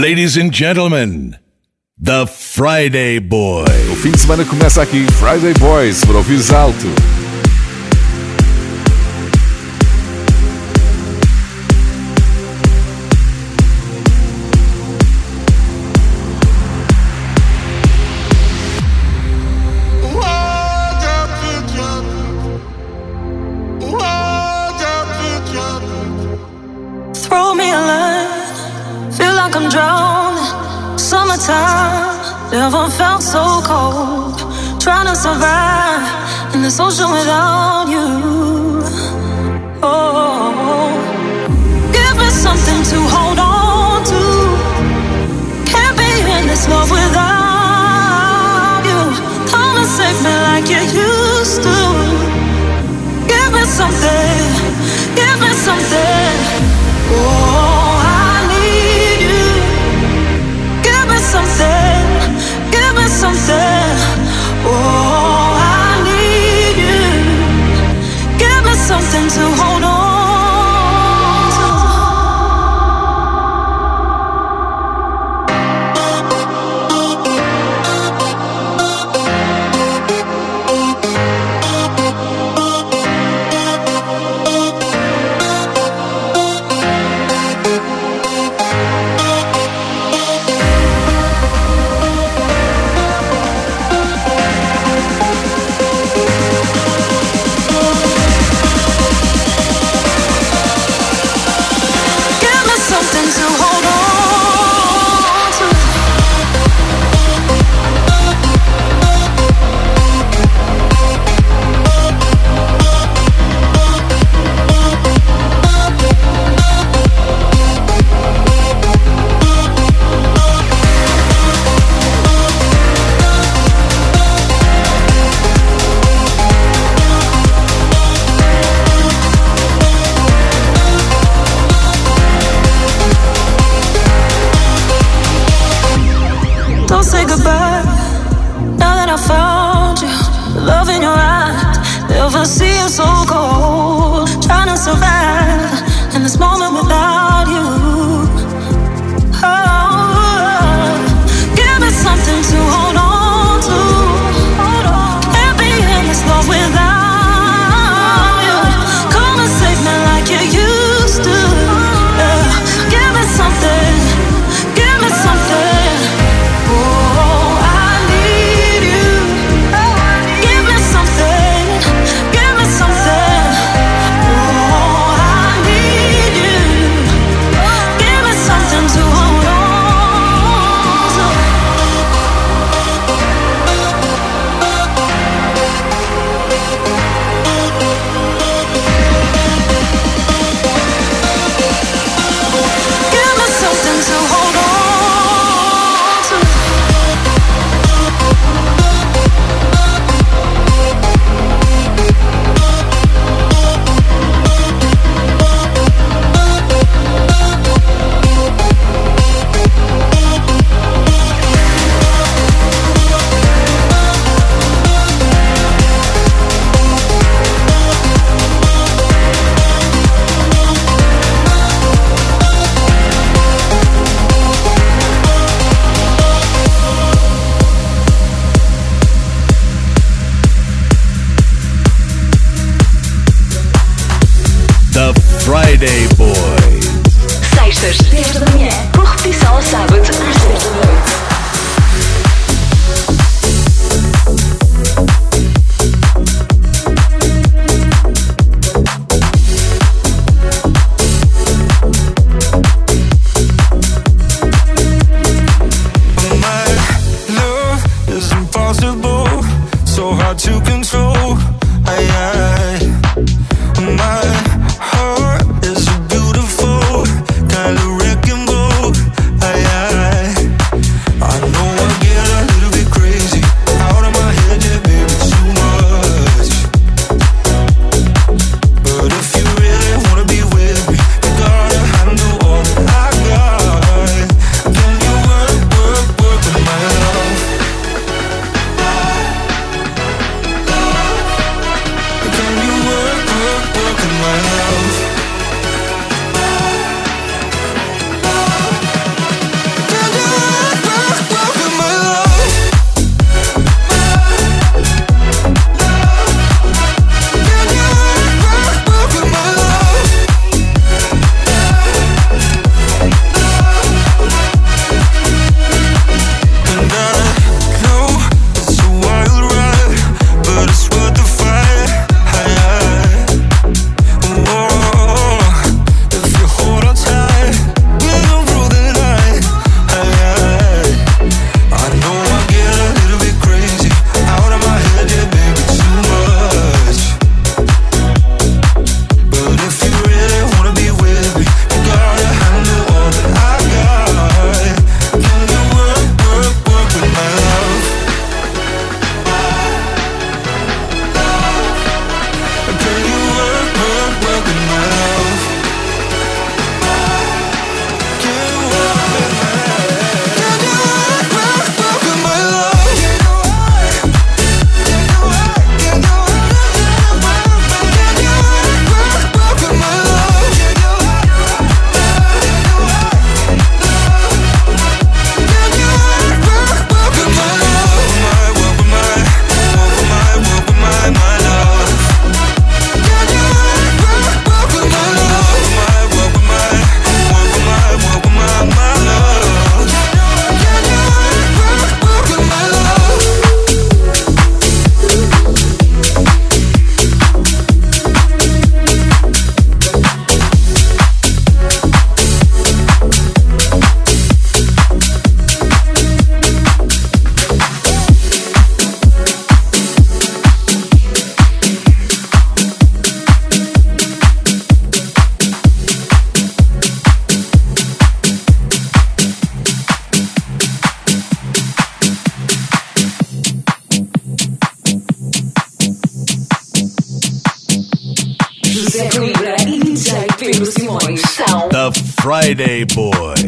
Ladies and gentlemen, The Friday Boy. O fim de semana começa aqui, Friday Boys, para ouvidos alto. Friday Boys.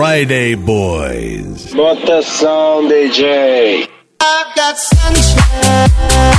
Friday Boys. Botação, DJ. I've got sunshine.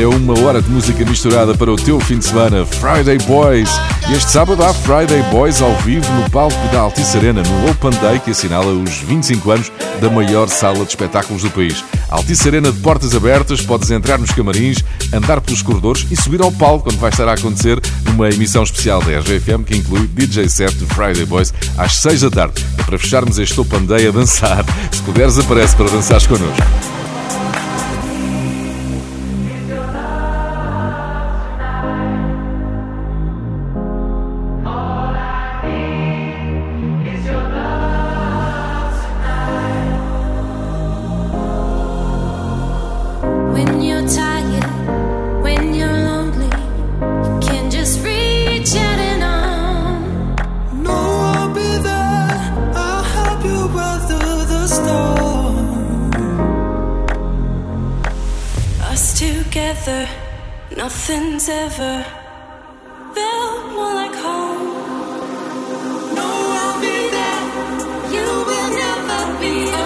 É uma hora de música misturada para o teu fim de semana, Friday Boys. E este sábado há Friday Boys ao vivo no palco da Altice Arena, no Open Day que assinala os 25 anos da maior sala de espetáculos do país. Altice Arena de portas abertas, podes entrar nos camarins, andar pelos corredores e subir ao palco quando vai estar a acontecer uma emissão especial da RGFM que inclui DJ set de Friday Boys às 6 da tarde. É para fecharmos este Open Day a dançar. Se puderes, aparece para dançares connosco. Be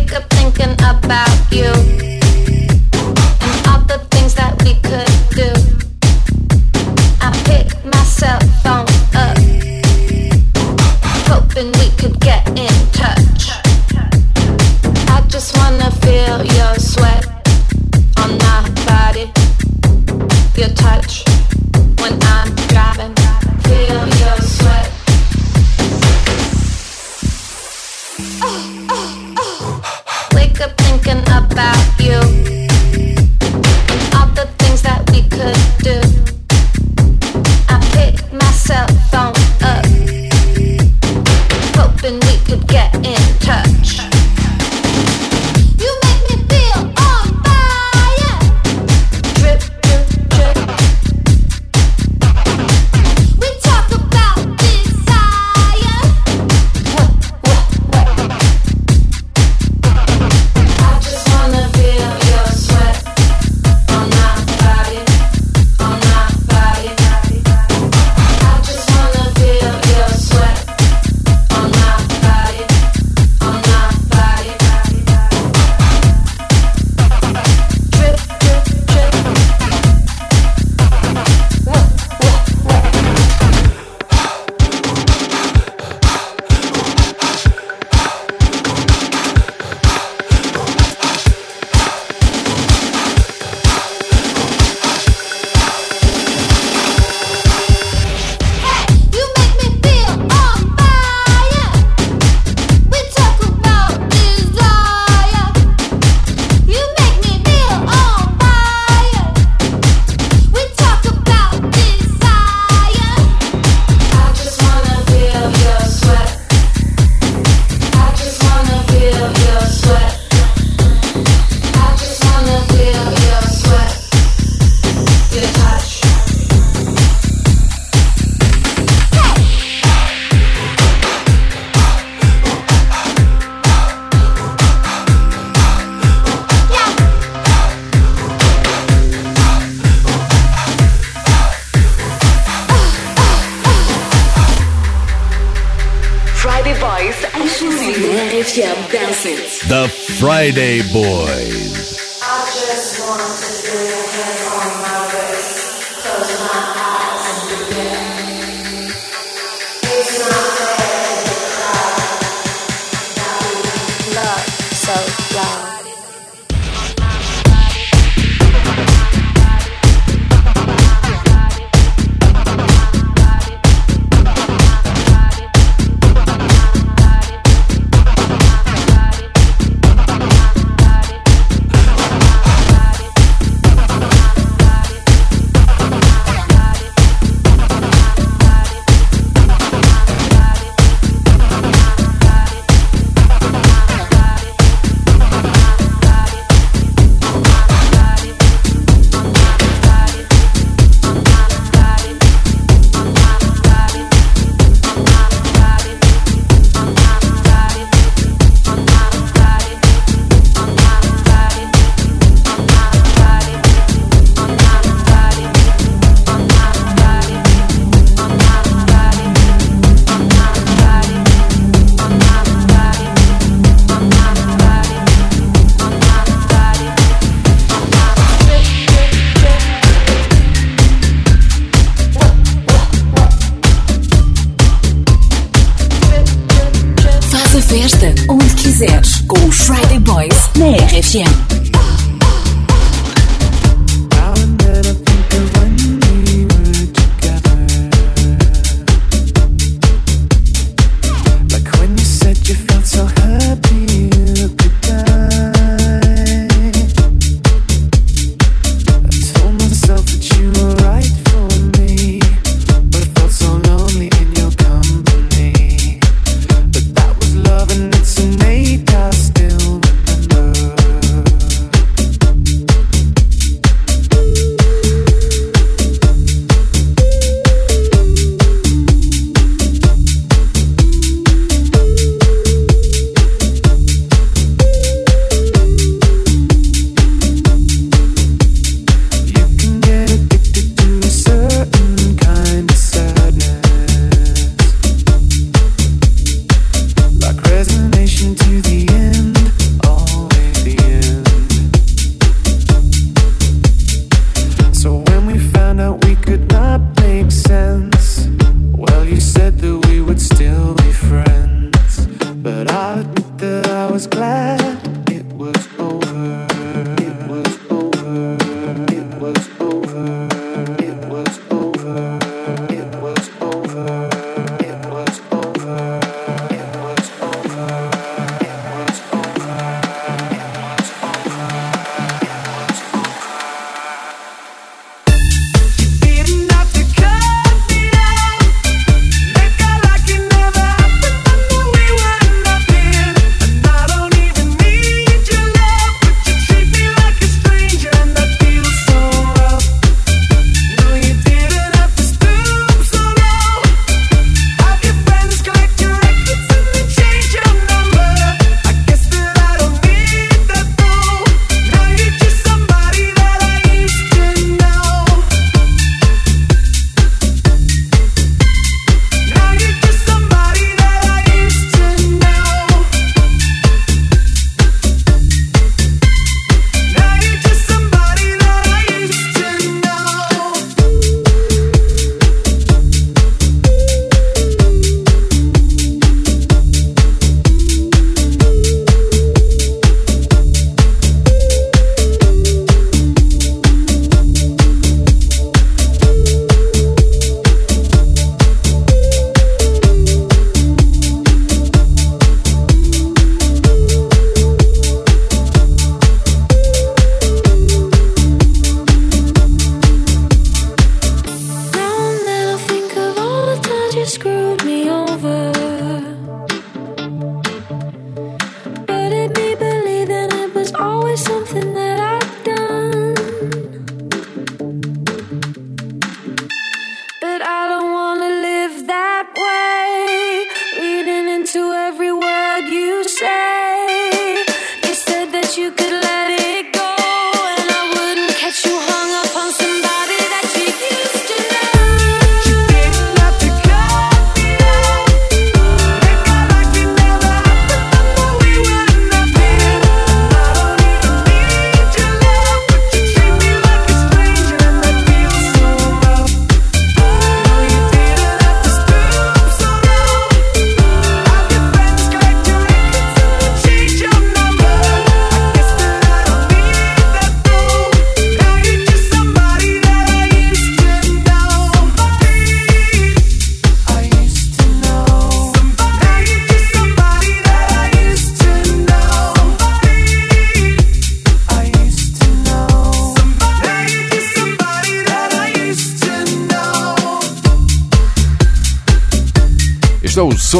wake up thinking about you.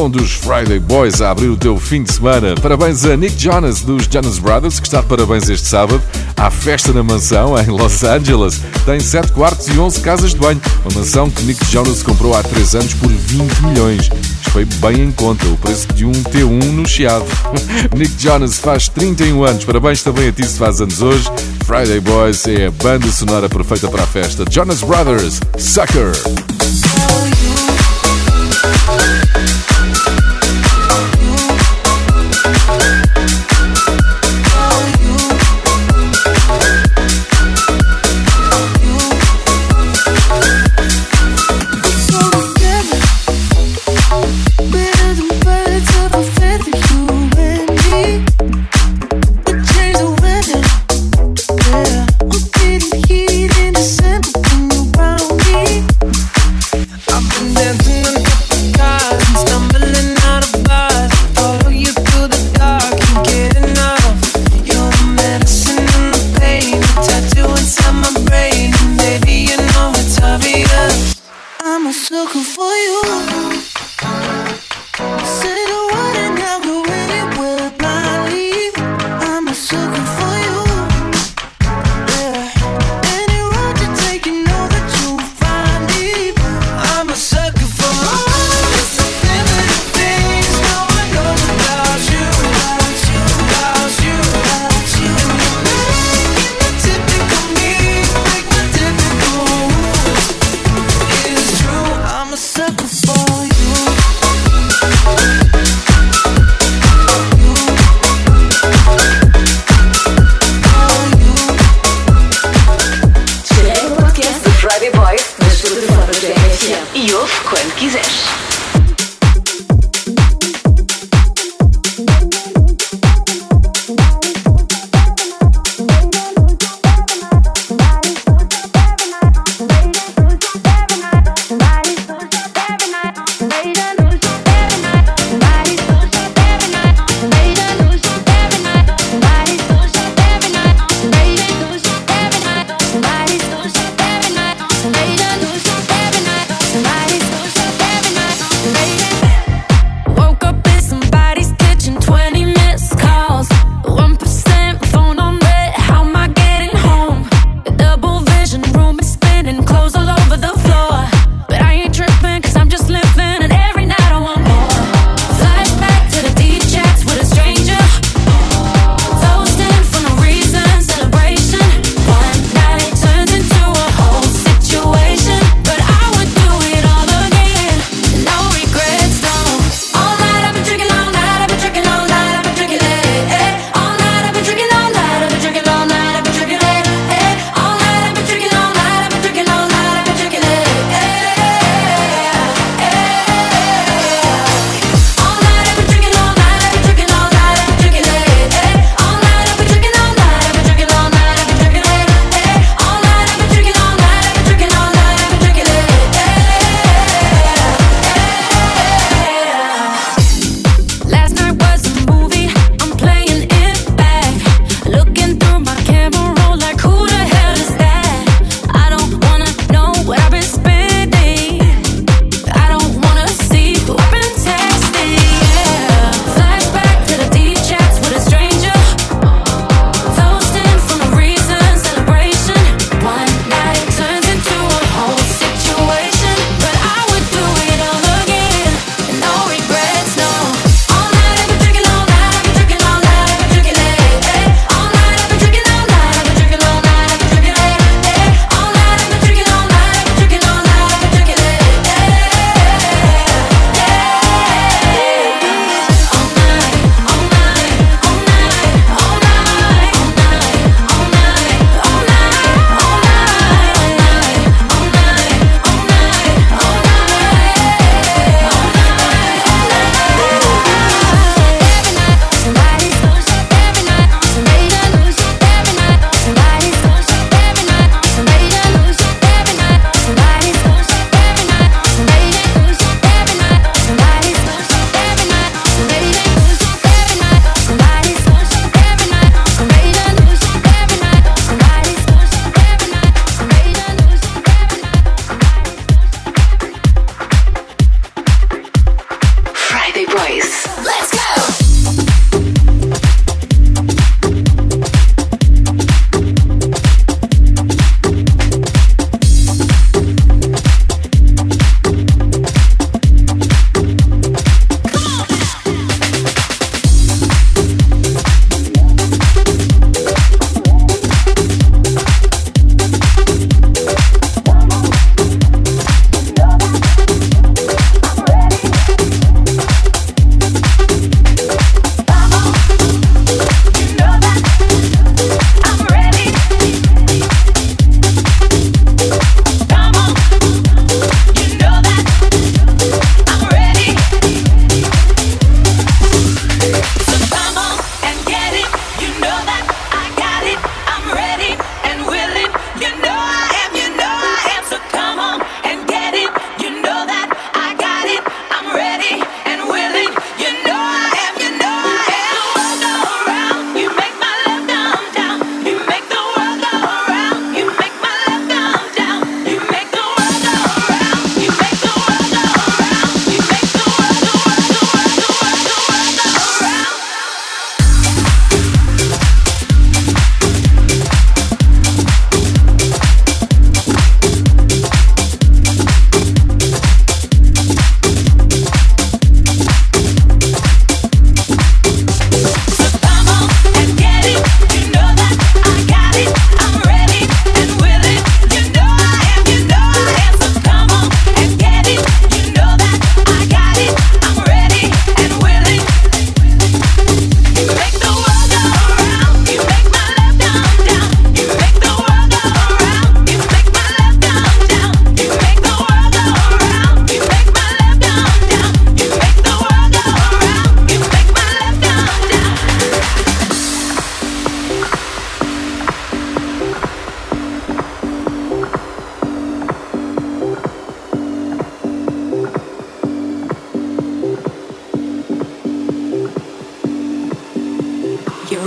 Som dos Friday Boys a abrir o teu fim de semana. Parabéns a Nick Jonas dos Jonas Brothers, que está de parabéns este sábado. Há festa na mansão em Los Angeles. Tem 7 quartos e 11 casas de banho. Uma mansão que Nick Jonas comprou há 3 anos por 20 milhões. Isto foi bem em conta, o preço de um T1 no Chiado. Nick Jonas faz 31 anos. Parabéns também a ti se faz anos hoje. Friday Boys é a banda sonora perfeita para a festa. Jonas Brothers, Sucker.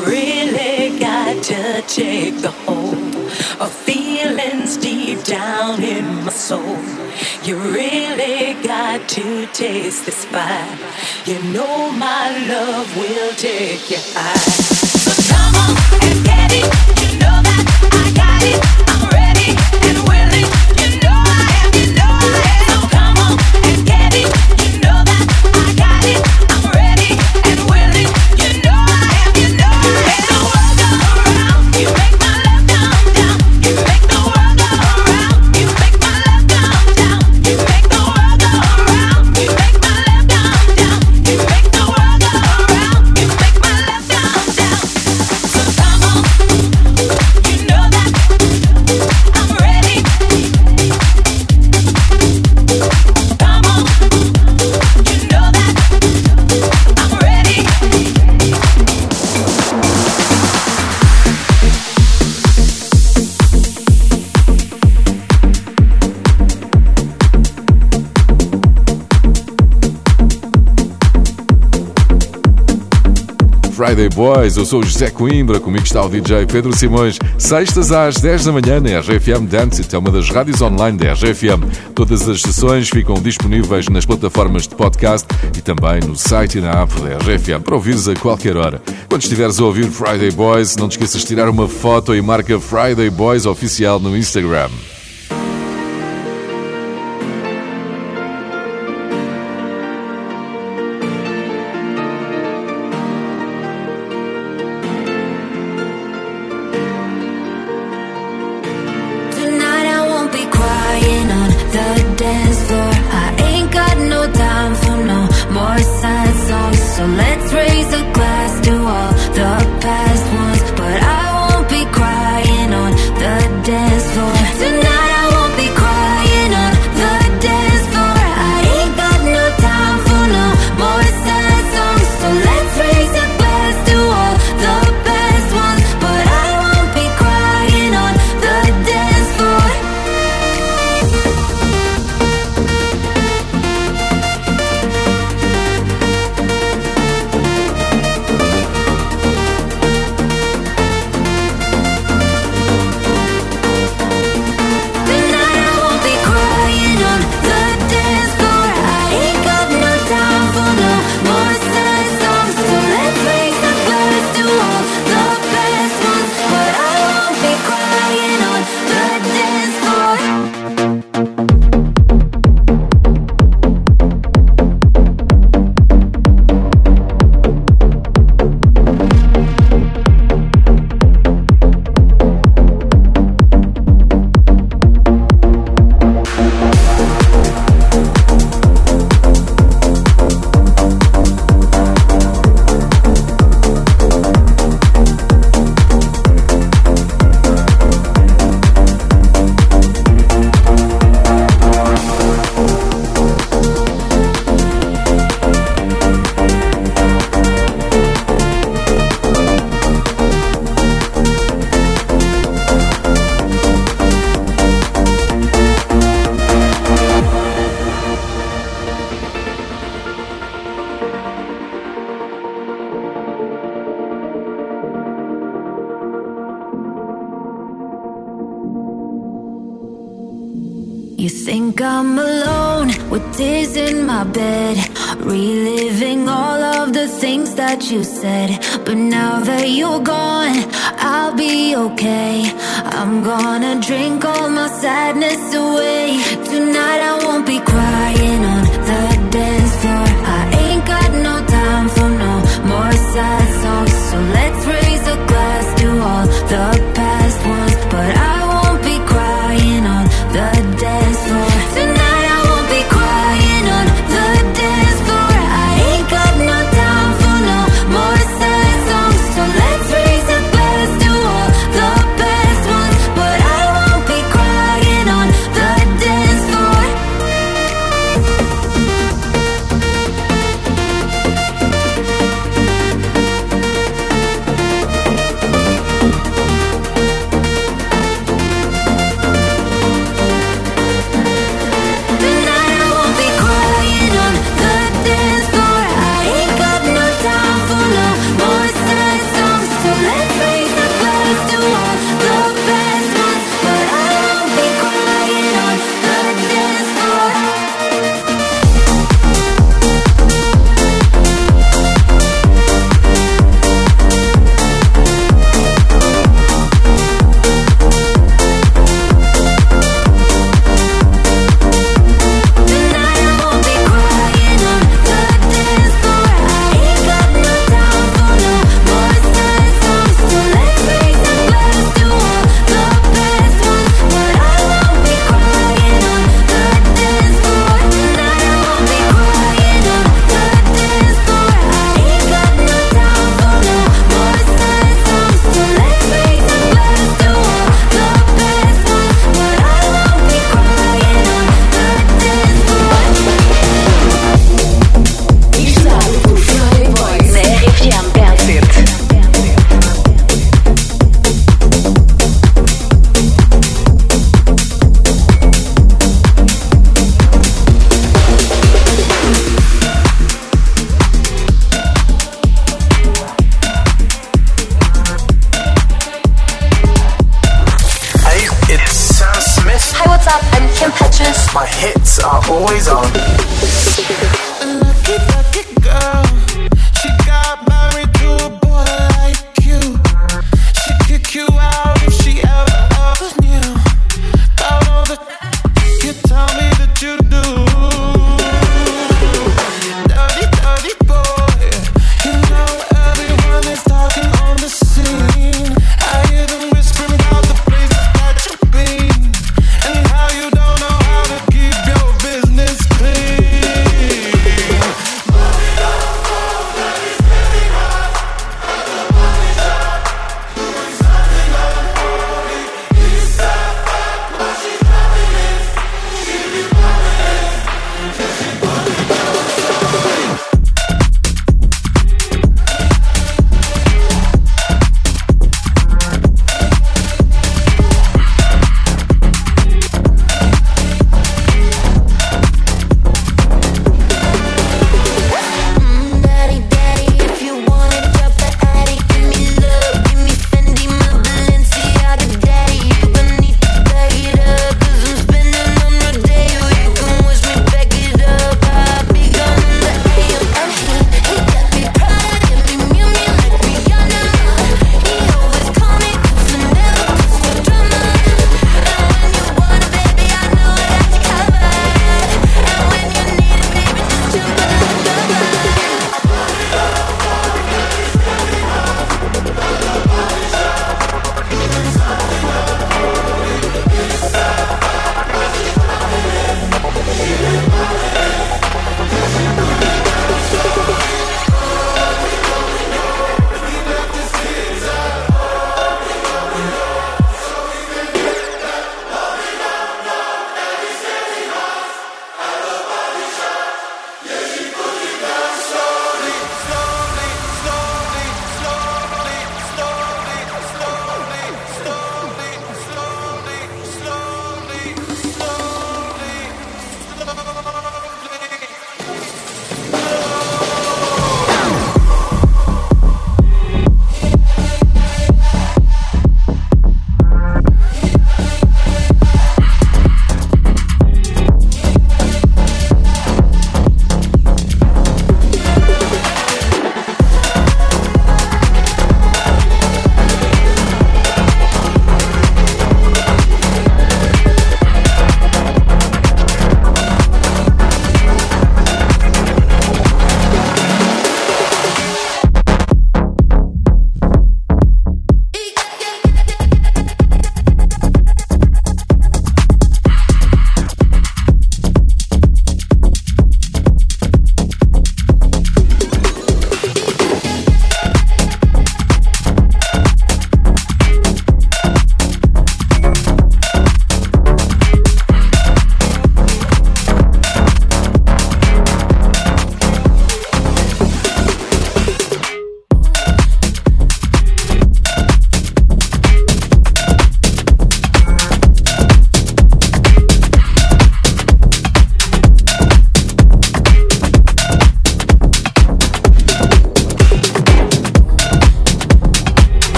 Really got to take the hold of feelings deep down in my soul. You really got to taste this fire. You know my love will take you high. So come on and get it. Friday Boys, eu sou o José Coimbra, comigo está o DJ Pedro Simões. Sextas às 10 da manhã na RFM Dance é uma das rádios online da RFM. Todas as sessões ficam disponíveis nas plataformas de podcast e também no site e na app da RFM para ouvires a qualquer hora. Quando estiveres a ouvir Friday Boys, não te esqueças de tirar uma foto e marca Friday Boys Oficial no Instagram. that you said. But now that you're gone, I'll be okay. I'm gonna drink all my sadness away. Tonight I won't be crying on the dance floor. I ain't got no time for no more sad songs. So let's raise a glass to all the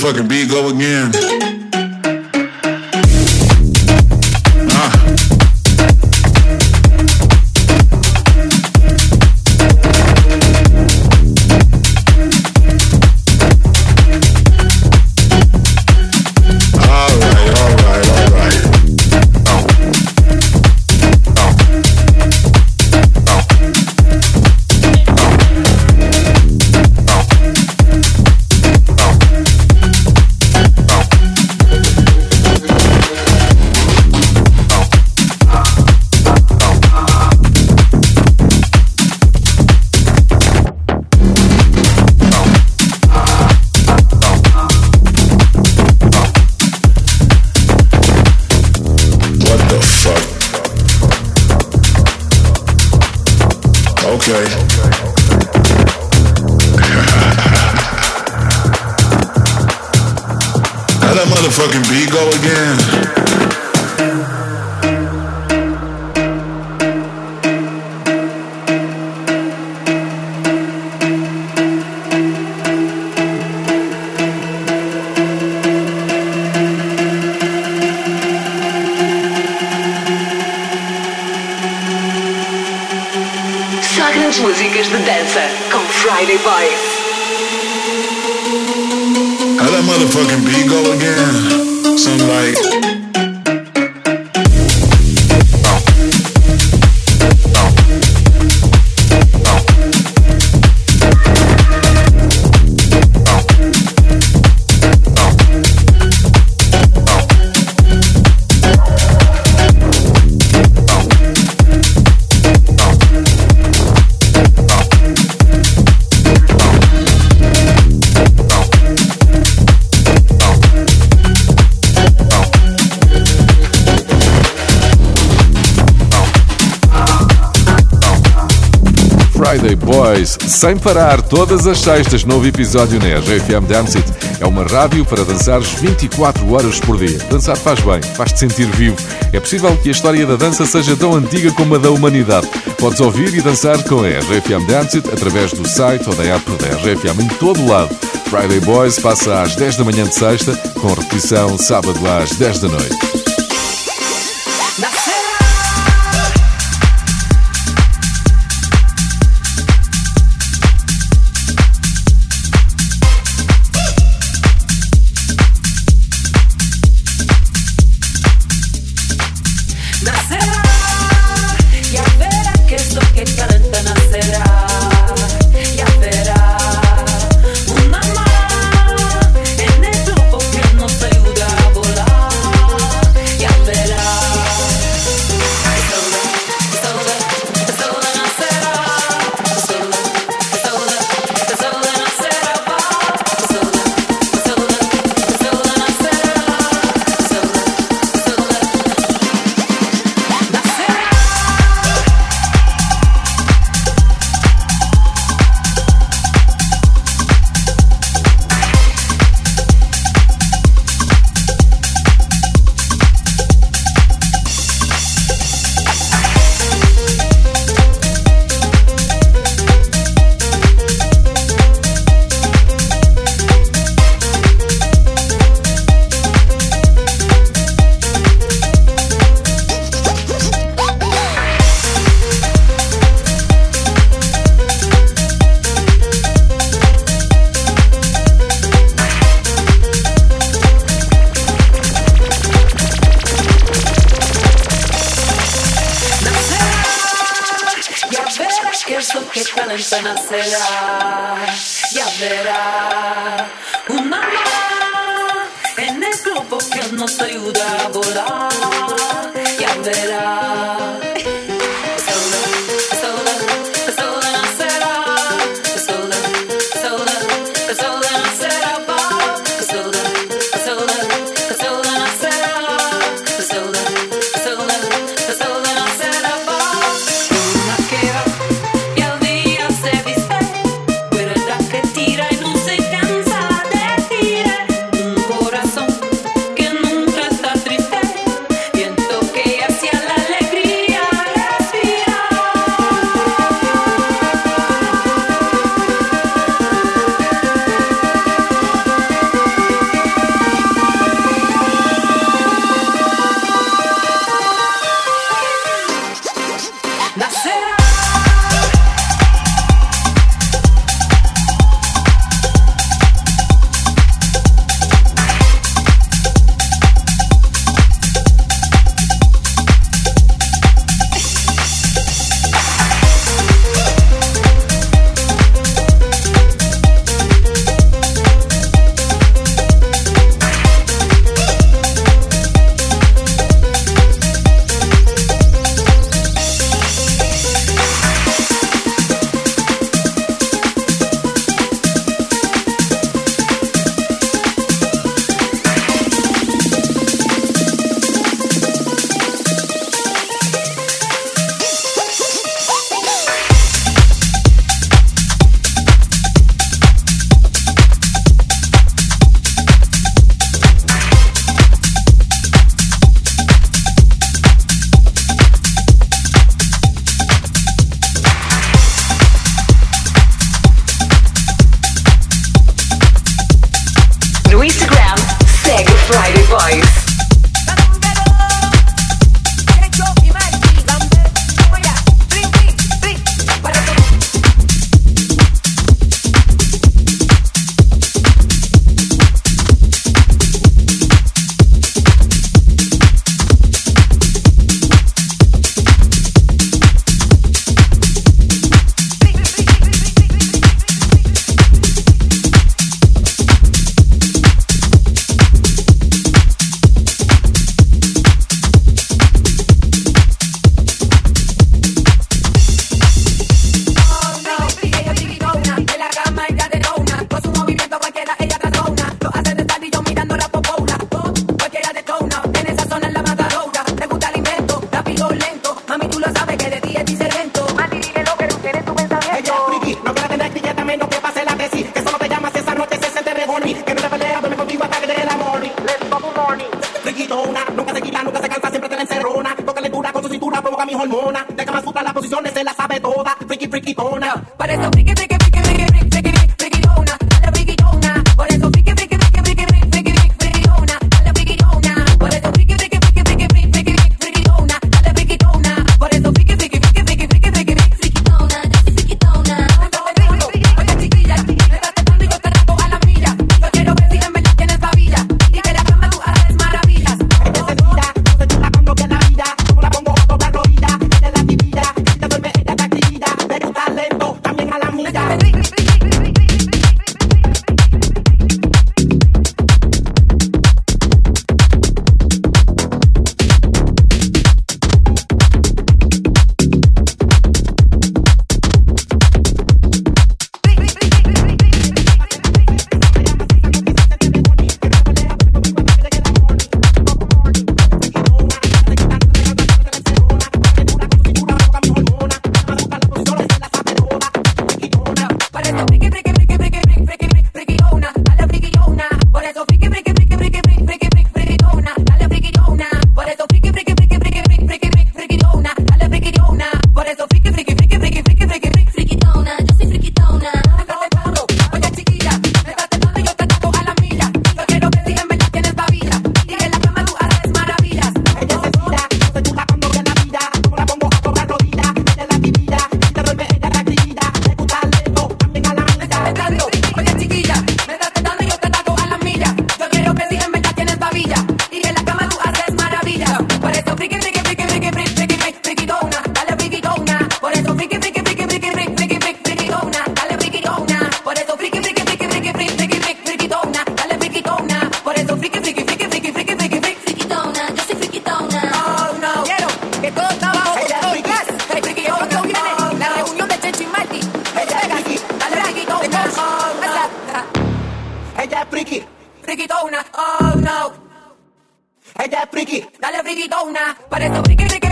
motherfucking beat go again? Sem parar, todas as sextas, novo episódio na RFM Dance It. É uma rádio para dançares 24 horas por dia. Dançar faz bem, faz-te sentir vivo. É possível que a história da dança seja tão antiga como a da humanidade. Podes ouvir e dançar com a RFM Dance It através do site ou da app da RFM em todo lado. Friday Boys passa às 10 da manhã de sexta, com repetição sábado às 10 da noite. Qué talento nacerá, ya verá. Una más en el globo que nos ayuda a volar, ya verá. friki, dale friki, dona. Para eso.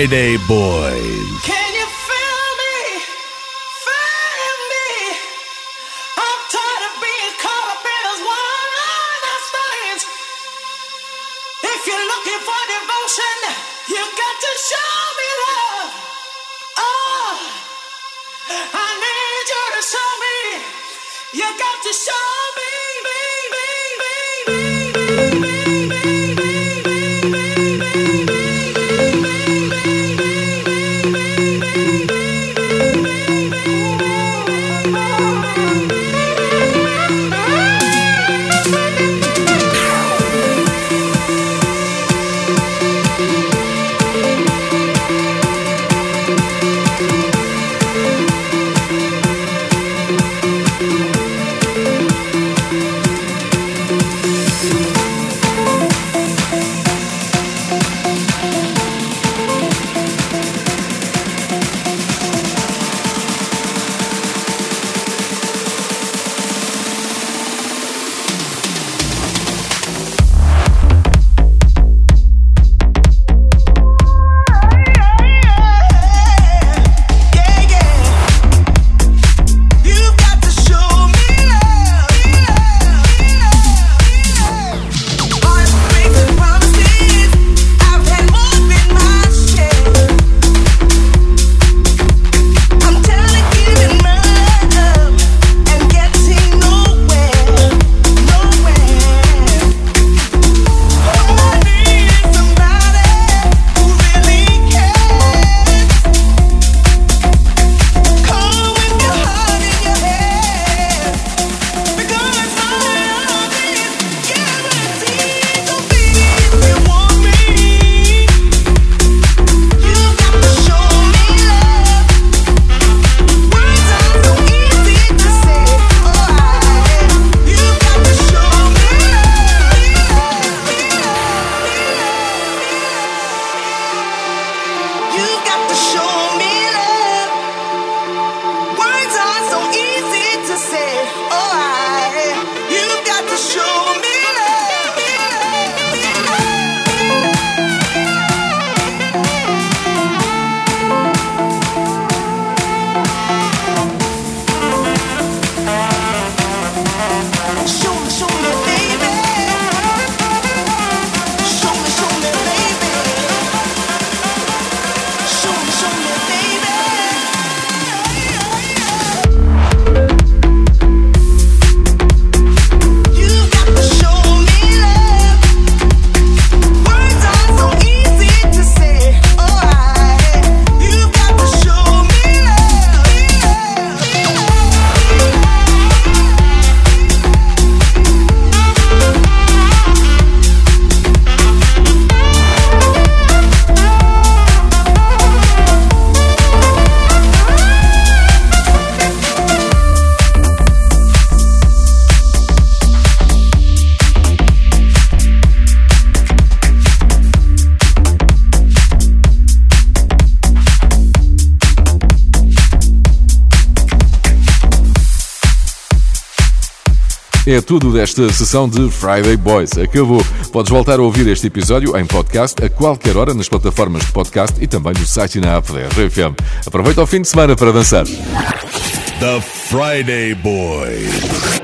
Friday Boy. É tudo desta sessão de Friday Boys. Acabou. Podes voltar a ouvir este episódio em podcast a qualquer hora nas plataformas de podcast e também no site e na app da RFM. Aproveita o fim de semana para dançar. The Friday Boys.